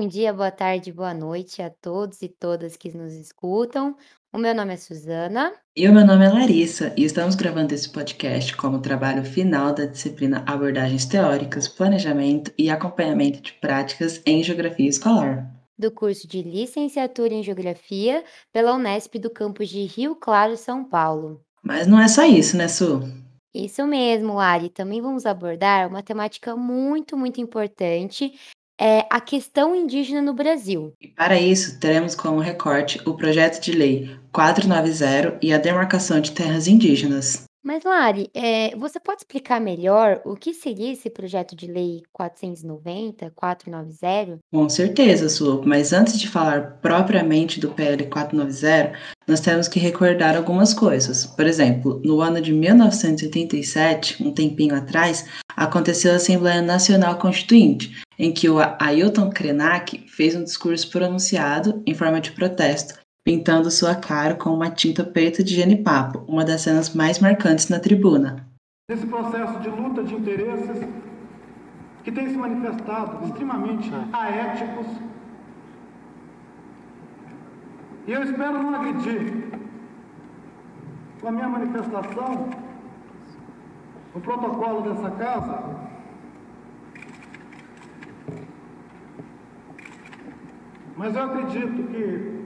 Bom dia, boa tarde, boa noite a todos e todas que nos escutam. O meu nome é Suzana. E o meu nome é Larissa, e estamos gravando esse podcast como trabalho final da disciplina Abordagens Teóricas, Planejamento e Acompanhamento de Práticas em Geografia Escolar. Do curso de Licenciatura em Geografia pela Unesp do campus de Rio Claro, São Paulo. Mas não é só isso, né, Su? Isso mesmo, Lari. Também vamos abordar uma temática muito, muito importante é a questão indígena no Brasil. E para isso, teremos como recorte o projeto de lei 490 e a demarcação de terras indígenas. Mas, Lari, é, você pode explicar melhor o que seria esse projeto de lei 490, 490? Com certeza, Su, mas antes de falar propriamente do PL 490, nós temos que recordar algumas coisas. Por exemplo, no ano de 1987, um tempinho atrás, aconteceu a Assembleia Nacional Constituinte, em que o Ailton Krenak fez um discurso pronunciado em forma de protesto pintando sua cara com uma tinta preta de genipapo, uma das cenas mais marcantes na tribuna. Nesse processo de luta de interesses que tem se manifestado extremamente aéticos, e eu espero não agredir com a minha manifestação o protocolo dessa casa, mas eu acredito que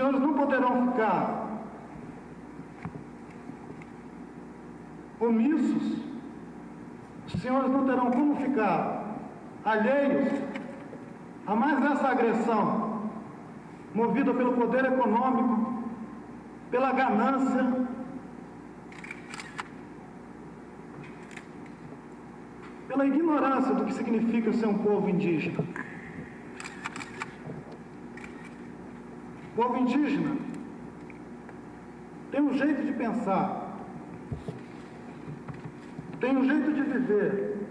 senhores não poderão ficar omissos, os senhores não terão como ficar alheios a mais essa agressão movida pelo poder econômico, pela ganância, pela ignorância do que significa ser um povo indígena. Povo indígena. Tem um jeito de pensar, tem um jeito de viver.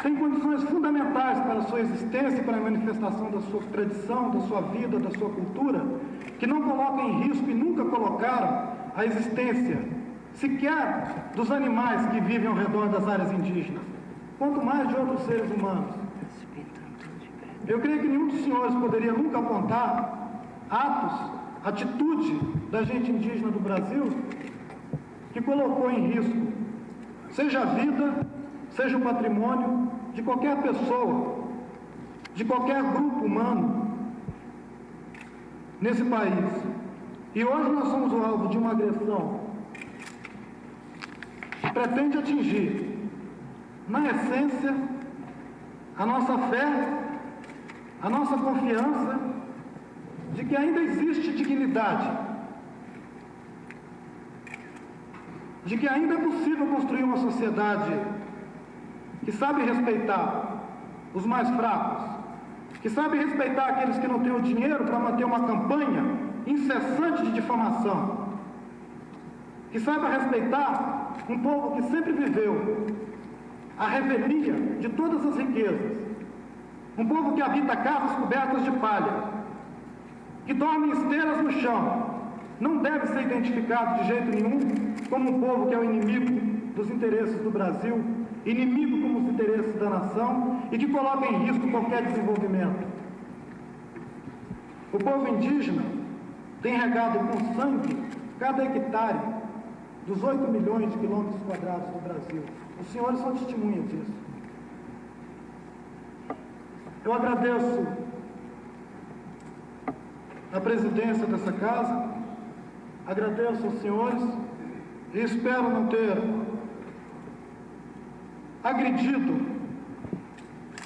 Tem condições fundamentais para a sua existência e para a manifestação da sua tradição, da sua vida, da sua cultura, que não colocam em risco e nunca colocaram a existência sequer dos animais que vivem ao redor das áreas indígenas quanto mais de outros seres humanos. Eu creio que nenhum dos senhores poderia nunca apontar atos, atitude da gente indígena do Brasil que colocou em risco, seja a vida, seja o patrimônio de qualquer pessoa, de qualquer grupo humano nesse país. E hoje nós somos o alvo de uma agressão que pretende atingir na essência, a nossa fé, a nossa confiança de que ainda existe dignidade, de que ainda é possível construir uma sociedade que sabe respeitar os mais fracos, que sabe respeitar aqueles que não têm o dinheiro para manter uma campanha incessante de difamação, que saiba respeitar um povo que sempre viveu a revelia de todas as riquezas. Um povo que habita casas cobertas de palha, que dorme em esteiras no chão, não deve ser identificado de jeito nenhum como um povo que é o inimigo dos interesses do Brasil, inimigo como os interesses da nação e que coloca em risco qualquer desenvolvimento. O povo indígena tem regado com sangue cada hectare dos 8 milhões de quilômetros quadrados do Brasil. Os senhores são testemunhas disso. Eu agradeço a presidência dessa casa, agradeço aos senhores e espero não ter agredido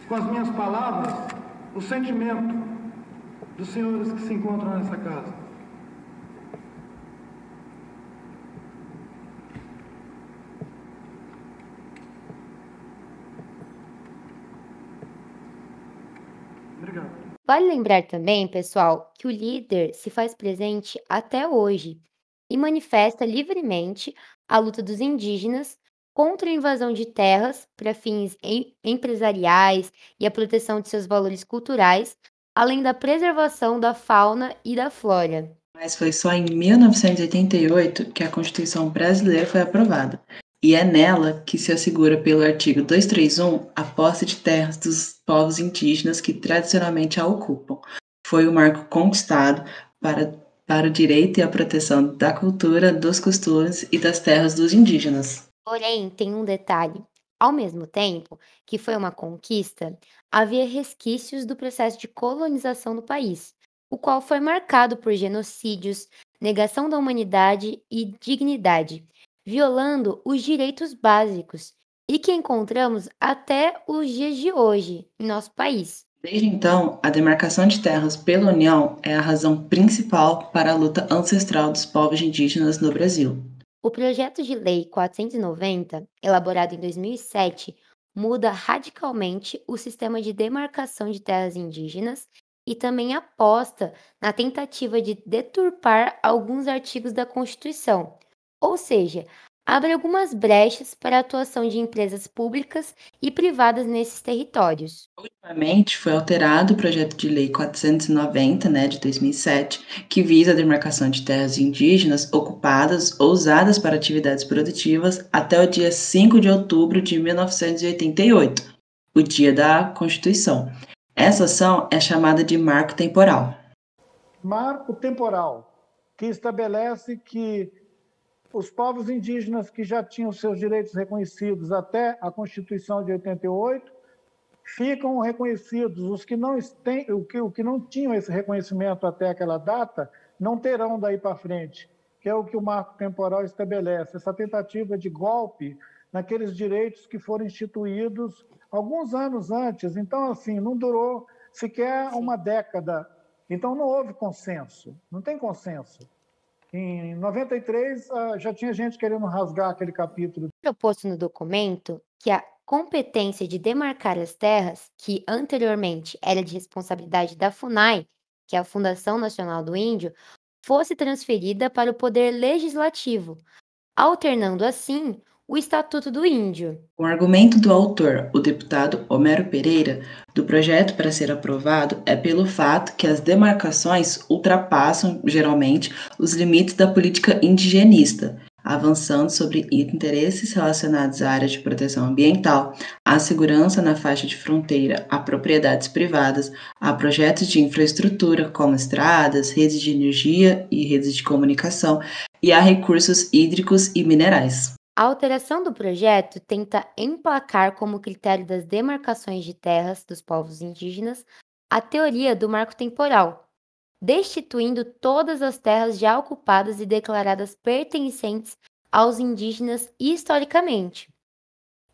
com as minhas palavras o sentimento dos senhores que se encontram nessa casa. Vale lembrar também, pessoal, que o líder se faz presente até hoje e manifesta livremente a luta dos indígenas contra a invasão de terras para fins em- empresariais e a proteção de seus valores culturais, além da preservação da fauna e da flora. Mas foi só em 1988 que a Constituição brasileira foi aprovada. E é nela que se assegura pelo artigo 231 a posse de terras dos povos indígenas que tradicionalmente a ocupam. Foi o marco conquistado para, para o direito e a proteção da cultura, dos costumes e das terras dos indígenas. Porém, tem um detalhe. Ao mesmo tempo que foi uma conquista, havia resquícios do processo de colonização do país, o qual foi marcado por genocídios, negação da humanidade e dignidade, violando os direitos básicos e que encontramos até os dias de hoje em nosso país. Desde então, a demarcação de terras pela União é a razão principal para a luta ancestral dos povos indígenas no Brasil. O projeto de lei 490, elaborado em 2007, muda radicalmente o sistema de demarcação de terras indígenas e também aposta na tentativa de deturpar alguns artigos da Constituição, ou seja, abre algumas brechas para a atuação de empresas públicas e privadas nesses territórios. Ultimamente foi alterado o projeto de lei 490, né, de 2007, que visa a demarcação de terras indígenas ocupadas ou usadas para atividades produtivas até o dia 5 de outubro de 1988, o dia da Constituição. Essa ação é chamada de marco temporal. Marco temporal, que estabelece que os povos indígenas que já tinham seus direitos reconhecidos até a Constituição de 88 ficam reconhecidos. Os que não, têm, o que, o que não tinham esse reconhecimento até aquela data não terão daí para frente, que é o que o marco temporal estabelece, essa tentativa de golpe naqueles direitos que foram instituídos alguns anos antes. Então, assim, não durou sequer uma década. Então, não houve consenso, não tem consenso. Em 93, ah, já tinha gente querendo rasgar aquele capítulo. Proposto no documento que a competência de demarcar as terras, que anteriormente era de responsabilidade da FUNAI, que é a Fundação Nacional do Índio, fosse transferida para o Poder Legislativo, alternando assim o Estatuto do Índio. O argumento do autor, o deputado Homero Pereira, do projeto para ser aprovado é pelo fato que as demarcações ultrapassam, geralmente, os limites da política indigenista, avançando sobre interesses relacionados à área de proteção ambiental, à segurança na faixa de fronteira, a propriedades privadas, a projetos de infraestrutura como estradas, redes de energia e redes de comunicação, e a recursos hídricos e minerais. A alteração do projeto tenta emplacar como critério das demarcações de terras dos povos indígenas a teoria do marco temporal, destituindo todas as terras já ocupadas e declaradas pertencentes aos indígenas historicamente.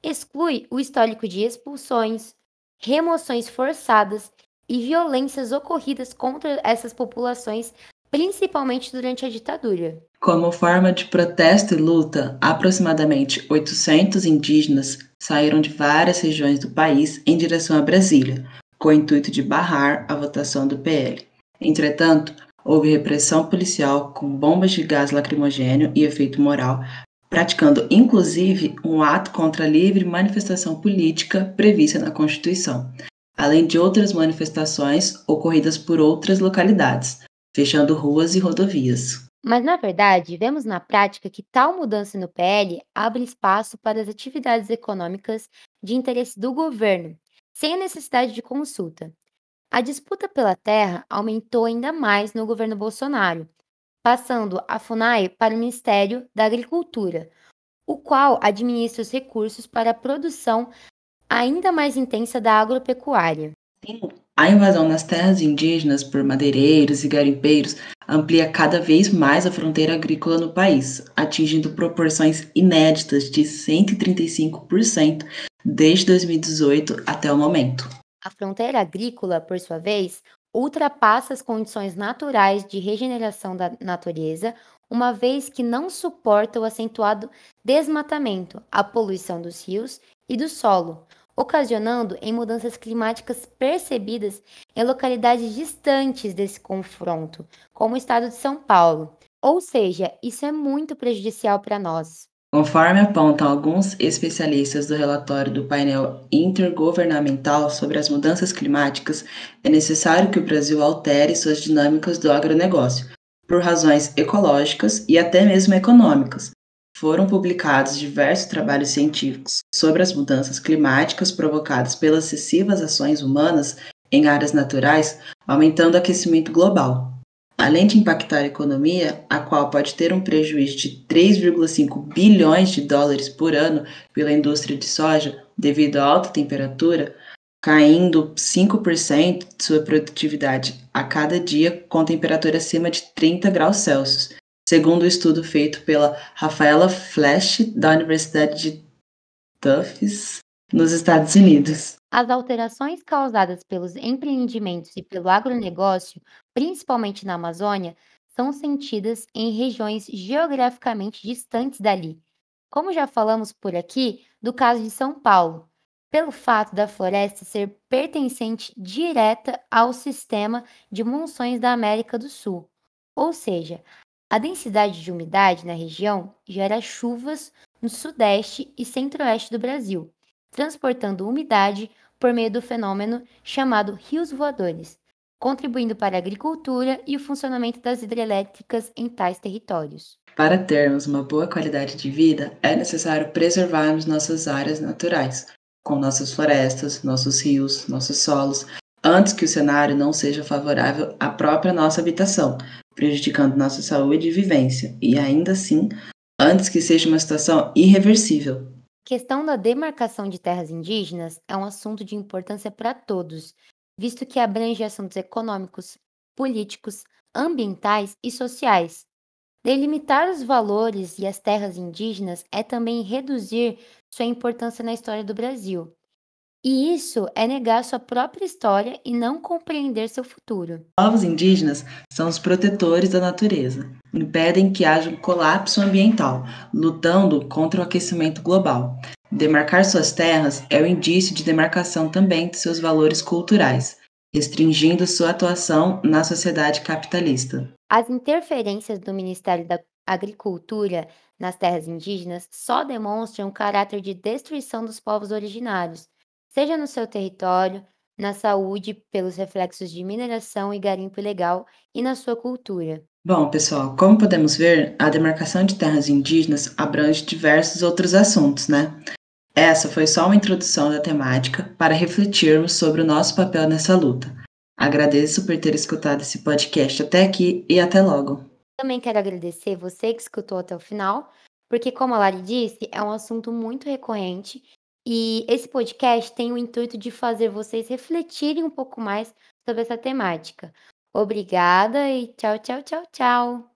Exclui o histórico de expulsões, remoções forçadas e violências ocorridas contra essas populações principalmente durante a ditadura. Como forma de protesto e luta, aproximadamente 800 indígenas saíram de várias regiões do país em direção a Brasília, com o intuito de barrar a votação do PL. Entretanto, houve repressão policial com bombas de gás lacrimogênio e efeito moral, praticando inclusive um ato contra a livre manifestação política prevista na Constituição, além de outras manifestações ocorridas por outras localidades, fechando ruas e rodovias. Mas, na verdade, vemos na prática que tal mudança no PL abre espaço para as atividades econômicas de interesse do governo, sem a necessidade de consulta. A disputa pela terra aumentou ainda mais no governo Bolsonaro, passando a FUNAI para o Ministério da Agricultura, o qual administra os recursos para a produção ainda mais intensa da agropecuária. Sim, a invasão nas terras indígenas por madeireiros e garimpeiros amplia cada vez mais a fronteira agrícola no país, atingindo proporções inéditas de 135% desde 2018 até o momento. A fronteira agrícola, por sua vez, ultrapassa as condições naturais de regeneração da natureza, uma vez que não suporta o acentuado desmatamento, a poluição dos rios e do solo, ocasionando em mudanças climáticas percebidas em localidades distantes desse confronto, como o estado de São Paulo. Ou seja, isso é muito prejudicial para nós. Conforme apontam alguns especialistas do relatório do painel intergovernamental sobre as mudanças climáticas, é necessário que o Brasil altere suas dinâmicas do agronegócio, por razões ecológicas e até mesmo econômicas. Foram publicados diversos trabalhos científicos sobre as mudanças climáticas provocadas pelas excessivas ações humanas em áreas naturais, aumentando o aquecimento global. Além de impactar a economia, a qual pode ter um prejuízo de 3,5 bilhões de dólares por ano pela indústria de soja devido à alta temperatura, caindo 5% de sua produtividade a cada dia com temperatura acima de 30 graus Celsius, segundo o um estudo feito pela Rafaela Flash, da Universidade de Tufts, nos Estados Unidos. As alterações causadas pelos empreendimentos e pelo agronegócio, principalmente na Amazônia, são sentidas em regiões geograficamente distantes dali, como já falamos por aqui do caso de São Paulo, pelo fato da floresta ser pertencente direta ao sistema de monções da América do Sul. Ou seja, a densidade de umidade na região gera chuvas no sudeste e centro-oeste do Brasil, transportando umidade por meio do fenômeno chamado rios voadores, contribuindo para a agricultura e o funcionamento das hidrelétricas em tais territórios. Para termos uma boa qualidade de vida, é necessário preservarmos nossas áreas naturais, com nossas florestas, nossos rios, nossos solos, antes que o cenário não seja favorável à própria nossa habitação, prejudicando nossa saúde e vivência, e ainda assim, antes que seja uma situação irreversível, questão da demarcação de terras indígenas é um assunto de importância para todos, visto que abrange assuntos econômicos, políticos, ambientais e sociais. Delimitar os valores e as terras indígenas é também reduzir sua importância na história do Brasil. E isso é negar sua própria história e não compreender seu futuro. Povos indígenas são os protetores da natureza, impedem que haja um colapso ambiental, lutando contra o aquecimento global. Demarcar suas terras é o indício de demarcação também de seus valores culturais, restringindo sua atuação na sociedade capitalista. As interferências do Ministério da Agricultura nas terras indígenas só demonstram o caráter de destruição dos povos originários, seja no seu território, na saúde pelos reflexos de mineração e garimpo ilegal e na sua cultura. Bom, pessoal, como podemos ver, a demarcação de terras indígenas abrange diversos outros assuntos, né? Essa foi só uma introdução da temática para refletirmos sobre o nosso papel nessa luta. Agradeço por ter escutado esse podcast até aqui e até logo. Também quero agradecer você que escutou até o final, porque, como a Lari disse, é um assunto muito recorrente e esse podcast tem o intuito de fazer vocês refletirem um pouco mais sobre essa temática. Obrigada e tchau, tchau, tchau, tchau.